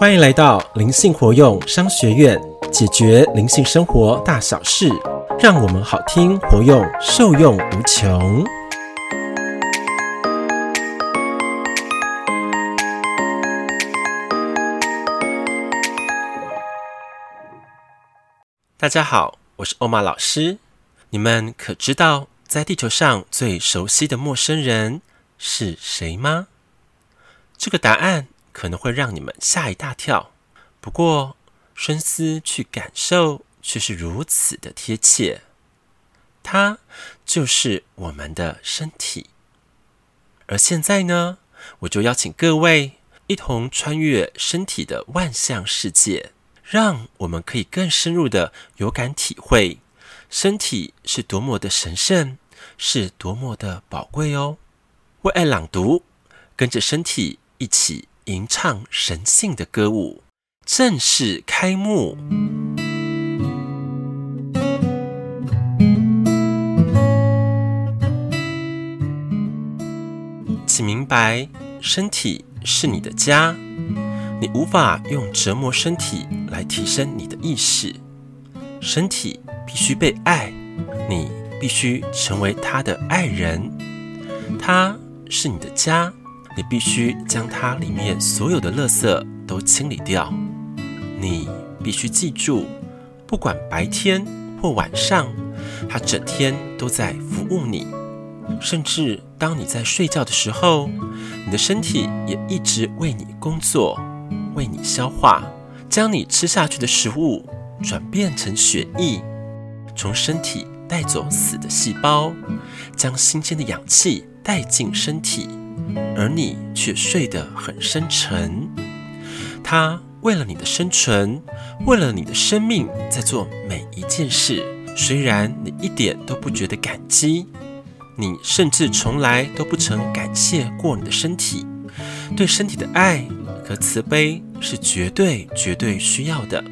欢迎来到灵性活用商学院，解决灵性生活大小事，让我们好听活用，受用无穷。大家好，我是欧玛老师。你们可知道，在地球上最熟悉的陌生人是谁吗？这个答案可能会让你们吓一大跳，不过深思去感受，却是如此的贴切。它就是我们的身体。而现在呢，我就邀请各位一同穿越身体的万象世界，让我们可以更深入的有感体会。身体是多么的神圣，是多么的宝贵哦！为爱朗读，跟着身体一起吟唱神性的歌舞，正式开幕。请明白，身体是你的家，你无法用折磨身体来提升你的意识，身体。必须被爱，你必须成为他的爱人。他是你的家，你必须将它里面所有的垃圾都清理掉。你必须记住，不管白天或晚上，它整天都在服务你。甚至当你在睡觉的时候，你的身体也一直为你工作，为你消化，将你吃下去的食物转变成血液。从身体带走死的细胞，将新鲜的氧气带进身体，而你却睡得很深沉。他为了你的生存，为了你的生命，在做每一件事。虽然你一点都不觉得感激，你甚至从来都不曾感谢过你的身体。对身体的爱和慈悲是绝对绝对需要的，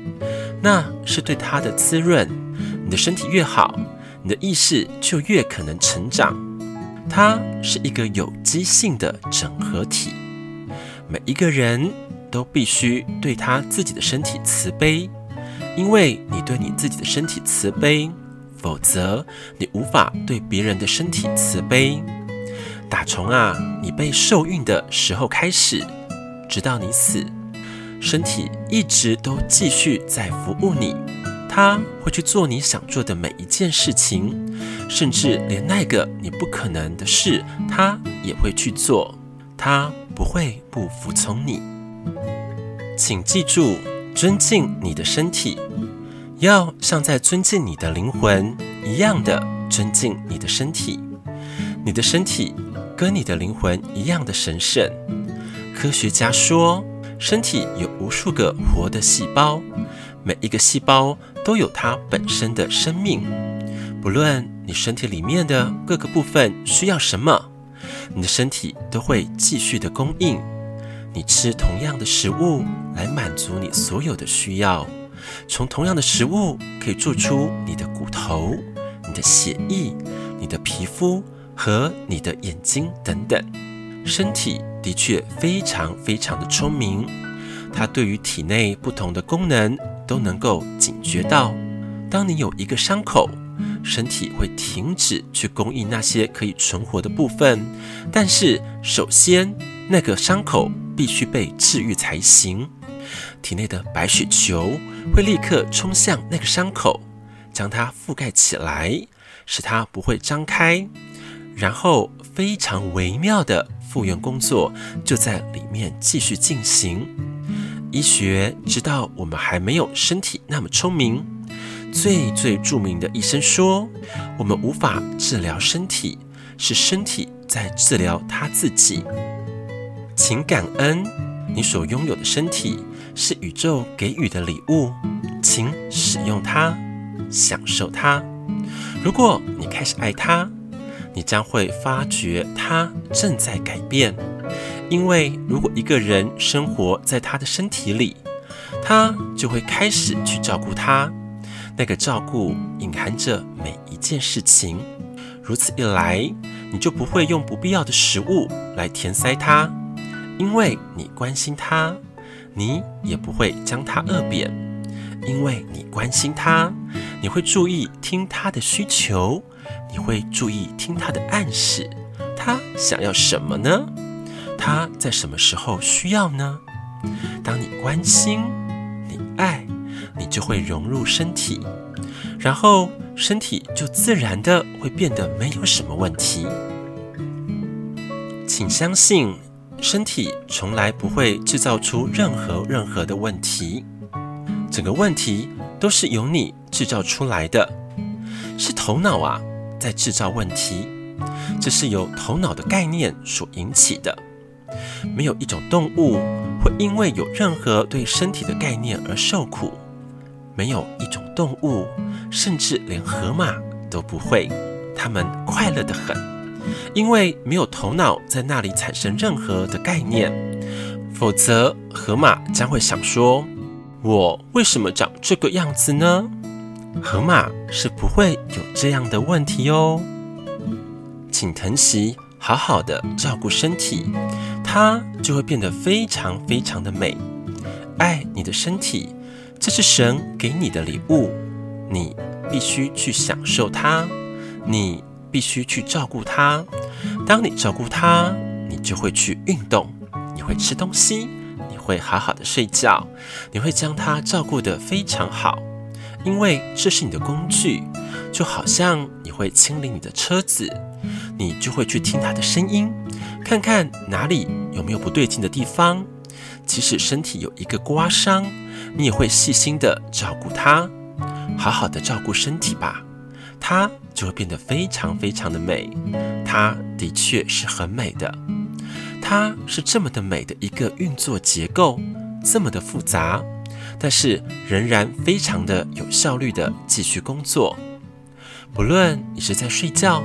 那是对它的滋润。你的身体越好，你的意识就越可能成长。它是一个有机性的整合体。每一个人都必须对他自己的身体慈悲，因为你对你自己的身体慈悲，否则你无法对别人的身体慈悲。打从啊，你被受孕的时候开始，直到你死，身体一直都继续在服务你。他会去做你想做的每一件事情，甚至连那个你不可能的事，他也会去做。他不会不服从你。请记住，尊敬你的身体，要像在尊敬你的灵魂一样的尊敬你的身体。你的身体跟你的灵魂一样的神圣。科学家说，身体有无数个活的细胞。每一个细胞都有它本身的生命，不论你身体里面的各个部分需要什么，你的身体都会继续的供应。你吃同样的食物来满足你所有的需要，从同样的食物可以做出你的骨头、你的血液、你的皮肤和你的眼睛等等。身体的确非常非常的聪明，它对于体内不同的功能。都能够警觉到，当你有一个伤口，身体会停止去供应那些可以存活的部分。但是，首先那个伤口必须被治愈才行。体内的白血球会立刻冲向那个伤口，将它覆盖起来，使它不会张开。然后，非常微妙的复原工作就在里面继续进行。医学知道我们还没有身体那么聪明。最最著名的医生说：“我们无法治疗身体，是身体在治疗他自己。”请感恩你所拥有的身体是宇宙给予的礼物，请使用它，享受它。如果你开始爱它，你将会发觉它正在改变。因为如果一个人生活在他的身体里，他就会开始去照顾他。那个照顾隐含着每一件事情。如此一来，你就不会用不必要的食物来填塞它，因为你关心他，你也不会将它饿扁，因为你关心它，你会注意听它的需求，你会注意听它的暗示，它想要什么呢？它在什么时候需要呢？当你关心，你爱，你就会融入身体，然后身体就自然的会变得没有什么问题。请相信，身体从来不会制造出任何任何的问题，整个问题都是由你制造出来的，是头脑啊在制造问题，这是由头脑的概念所引起的。没有一种动物会因为有任何对身体的概念而受苦，没有一种动物，甚至连河马都不会，它们快乐得很，因为没有头脑在那里产生任何的概念，否则河马将会想说：“我为什么长这个样子呢？”河马是不会有这样的问题哦，请疼惜，好好的照顾身体。它就会变得非常非常的美。爱你的身体，这是神给你的礼物，你必须去享受它，你必须去照顾它。当你照顾它，你就会去运动，你会吃东西，你会好好的睡觉，你会将它照顾得非常好，因为这是你的工具，就好像你会清理你的车子，你就会去听它的声音。看看哪里有没有不对劲的地方，即使身体有一个刮伤，你也会细心的照顾它，好好的照顾身体吧，它就会变得非常非常的美。它的确是很美的，它是这么的美的一个运作结构，这么的复杂，但是仍然非常的有效率的继续工作。不论你是在睡觉，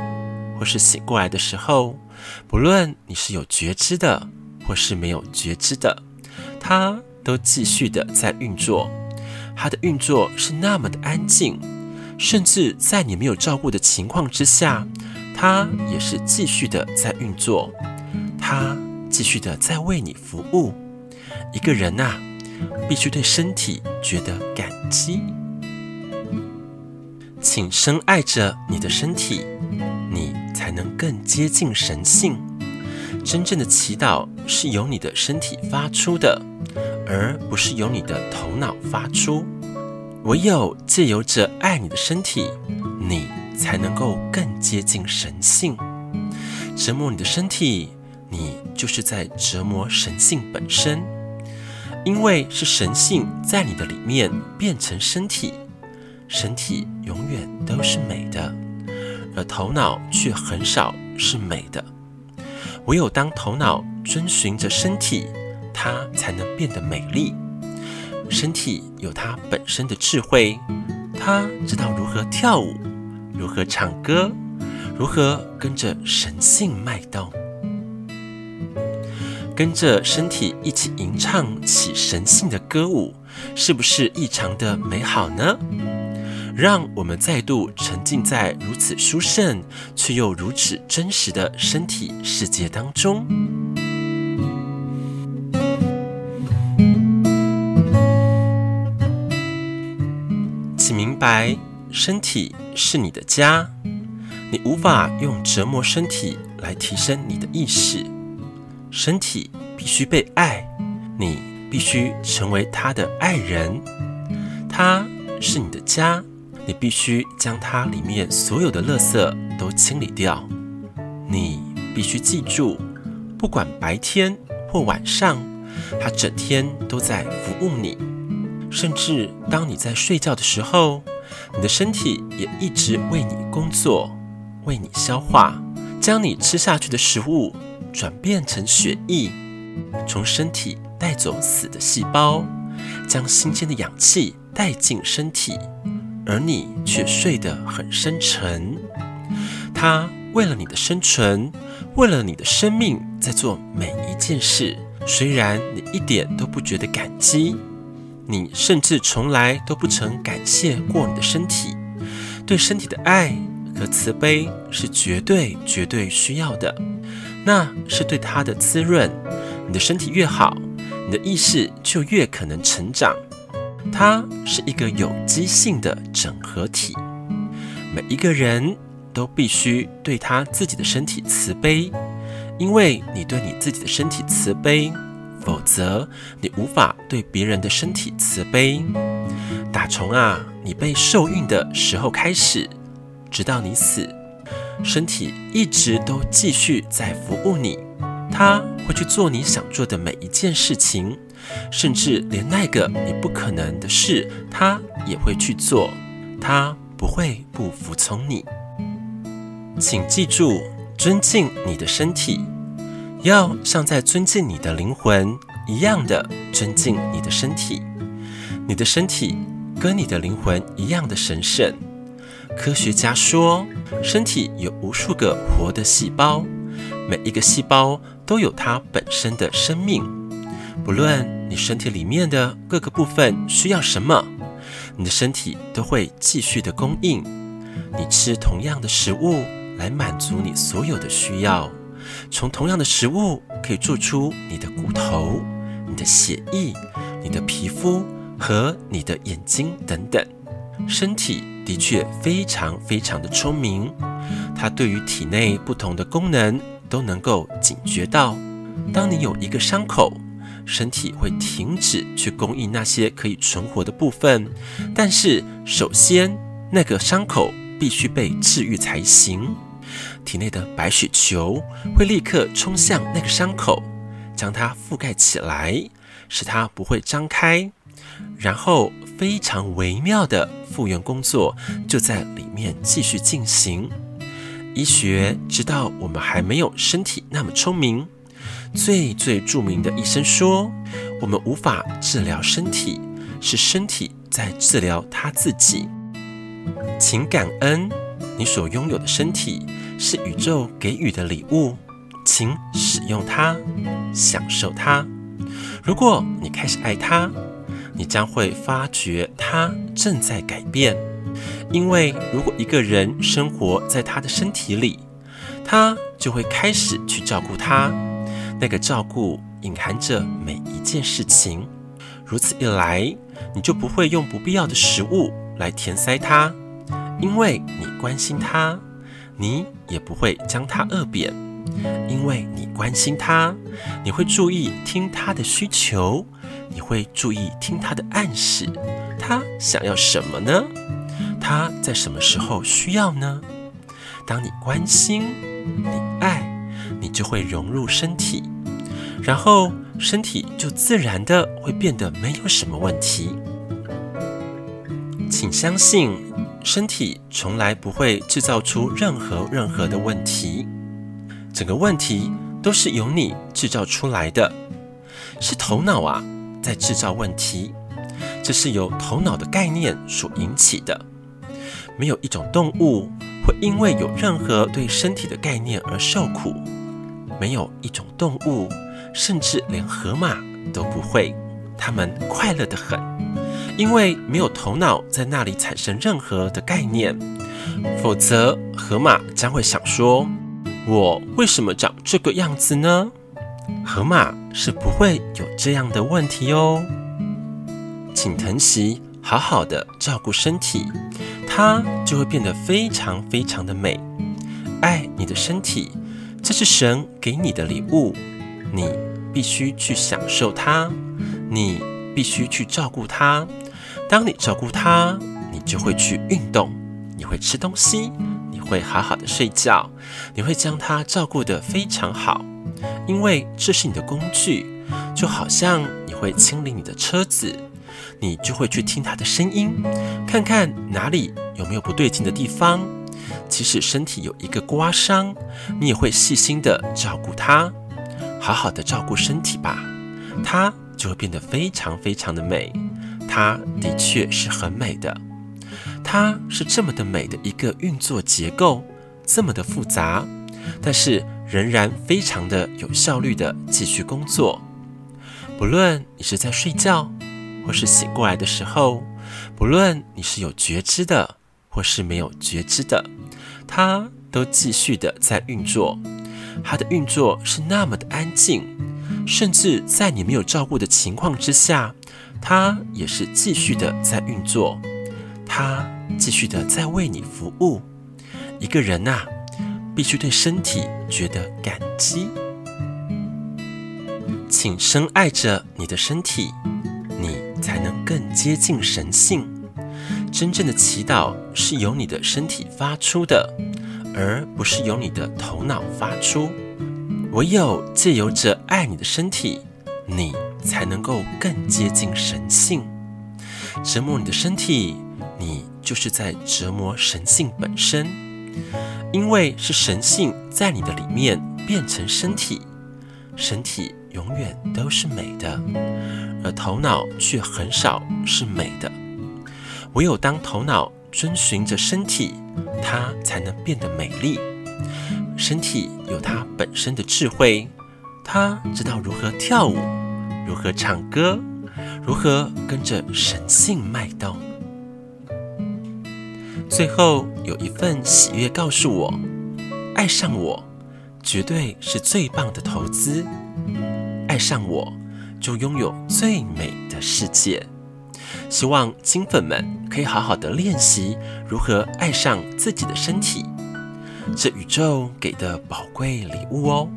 或是醒过来的时候。不论你是有觉知的，或是没有觉知的，它都继续的在运作。它的运作是那么的安静，甚至在你没有照顾的情况之下，它也是继续的在运作。它继续的在为你服务。一个人呐，必须对身体觉得感激。请深爱着你的身体，能更接近神性。真正的祈祷是由你的身体发出的，而不是由你的头脑发出。唯有借由着爱你的身体，你才能够更接近神性。折磨你的身体，你就是在折磨神性本身，因为是神性在你的里面变成身体，身体永远都是美的。而头脑却很少是美的，唯有当头脑遵循着身体，它才能变得美丽。身体有它本身的智慧，它知道如何跳舞，如何唱歌，如何跟着神性脉动，跟着身体一起吟唱起神性的歌舞，是不是异常的美好呢？让我们再度沉浸在如此殊胜却又如此真实的身体世界当中。请明白，身体是你的家，你无法用折磨身体来提升你的意识。身体必须被爱，你必须成为他的爱人。他是你的家。你必须将它里面所有的垃圾都清理掉。你必须记住，不管白天或晚上，它整天都在服务你。甚至当你在睡觉的时候，你的身体也一直为你工作，为你消化，将你吃下去的食物转变成血液，从身体带走死的细胞，将新鲜的氧气带进身体。而你却睡得很深沉，他为了你的生存，为了你的生命，在做每一件事。虽然你一点都不觉得感激，你甚至从来都不曾感谢过你的身体。对身体的爱和慈悲是绝对绝对需要的，那是对它的滋润。你的身体越好，你的意识就越可能成长。它是一个有机性的整合体，每一个人都必须对他自己的身体慈悲，因为你对你自己的身体慈悲，否则你无法对别人的身体慈悲。打从啊，你被受孕的时候开始，直到你死，身体一直都继续在服务你，它会去做你想做的每一件事情。甚至连那个你不可能的事，他也会去做，他不会不服从你。请记住，尊敬你的身体，要像在尊敬你的灵魂一样的尊敬你的身体。你的身体跟你的灵魂一样的神圣。科学家说，身体有无数个活的细胞，每一个细胞都有它本身的生命。不论你身体里面的各个部分需要什么，你的身体都会继续的供应。你吃同样的食物来满足你所有的需要，从同样的食物可以做出你的骨头、你的血液、你的皮肤和你的眼睛等等。身体的确非常非常的聪明，它对于体内不同的功能都能够警觉到。当你有一个伤口，身体会停止去供应那些可以存活的部分，但是首先那个伤口必须被治愈才行。体内的白血球会立刻冲向那个伤口，将它覆盖起来，使它不会张开，然后非常微妙的复原工作就在里面继续进行。医学知道我们还没有身体那么聪明。最最著名的医生说：“我们无法治疗身体，是身体在治疗他自己。请感恩你所拥有的身体，是宇宙给予的礼物，请使用它，享受它。如果你开始爱它，你将会发觉它正在改变。因为如果一个人生活在他的身体里，他就会开始去照顾它。”那个照顾隐含着每一件事情，如此一来，你就不会用不必要的食物来填塞它，因为你关心它；你也不会将它饿扁，因为你关心它。你会注意听它的需求，你会注意听它的暗示，它想要什么呢？它在什么时候需要呢？当你关心，你爱，你就会融入身体。然后身体就自然的会变得没有什么问题。请相信，身体从来不会制造出任何任何的问题，整个问题都是由你制造出来的，是头脑啊在制造问题，这是由头脑的概念所引起的。没有一种动物会因为有任何对身体的概念而受苦，没有一种动物。甚至连河马都不会，它们快乐得很，因为没有头脑在那里产生任何的概念。否则，河马将会想说：“我为什么长这个样子呢？”河马是不会有这样的问题哦。请疼惜，好好的照顾身体，它就会变得非常非常的美。爱你的身体，这是神给你的礼物。你必须去享受它，你必须去照顾它。当你照顾它，你就会去运动，你会吃东西，你会好好的睡觉，你会将它照顾得非常好，因为这是你的工具。就好像你会清理你的车子，你就会去听它的声音，看看哪里有没有不对劲的地方。即使身体有一个刮伤，你也会细心的照顾它。好好的照顾身体吧，它就会变得非常非常的美。它的确是很美的，它是这么的美的一个运作结构，这么的复杂，但是仍然非常的有效率的继续工作。不论你是在睡觉，或是醒过来的时候，不论你是有觉知的，或是没有觉知的，它都继续的在运作。它的运作是那么的安静，甚至在你没有照顾的情况之下，它也是继续的在运作，它继续的在为你服务。一个人呐，必须对身体觉得感激。请深爱着你的身体，你才能更接近神性。真正的祈祷是由你的身体发出的，而不是由你的头脑发出。唯有借由着爱你的身体，你才能够更接近神性。折磨你的身体，你就是在折磨神性本身。因为是神性在你的里面变成身体，身体永远都是美的，而头脑却很少是美的。唯有当头脑遵循着身体，它才能变得美丽。身体有它本身的智慧，它知道如何跳舞，如何唱歌，如何跟着神性脉动。最后有一份喜悦告诉我，爱上我绝对是最棒的投资。爱上我，就拥有最美的世界。希望金粉们可以好好的练习如何爱上自己的身体，这宇宙给的宝贵礼物哦。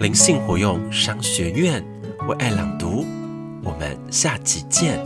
灵性活用商学院为爱朗读，我们下集见。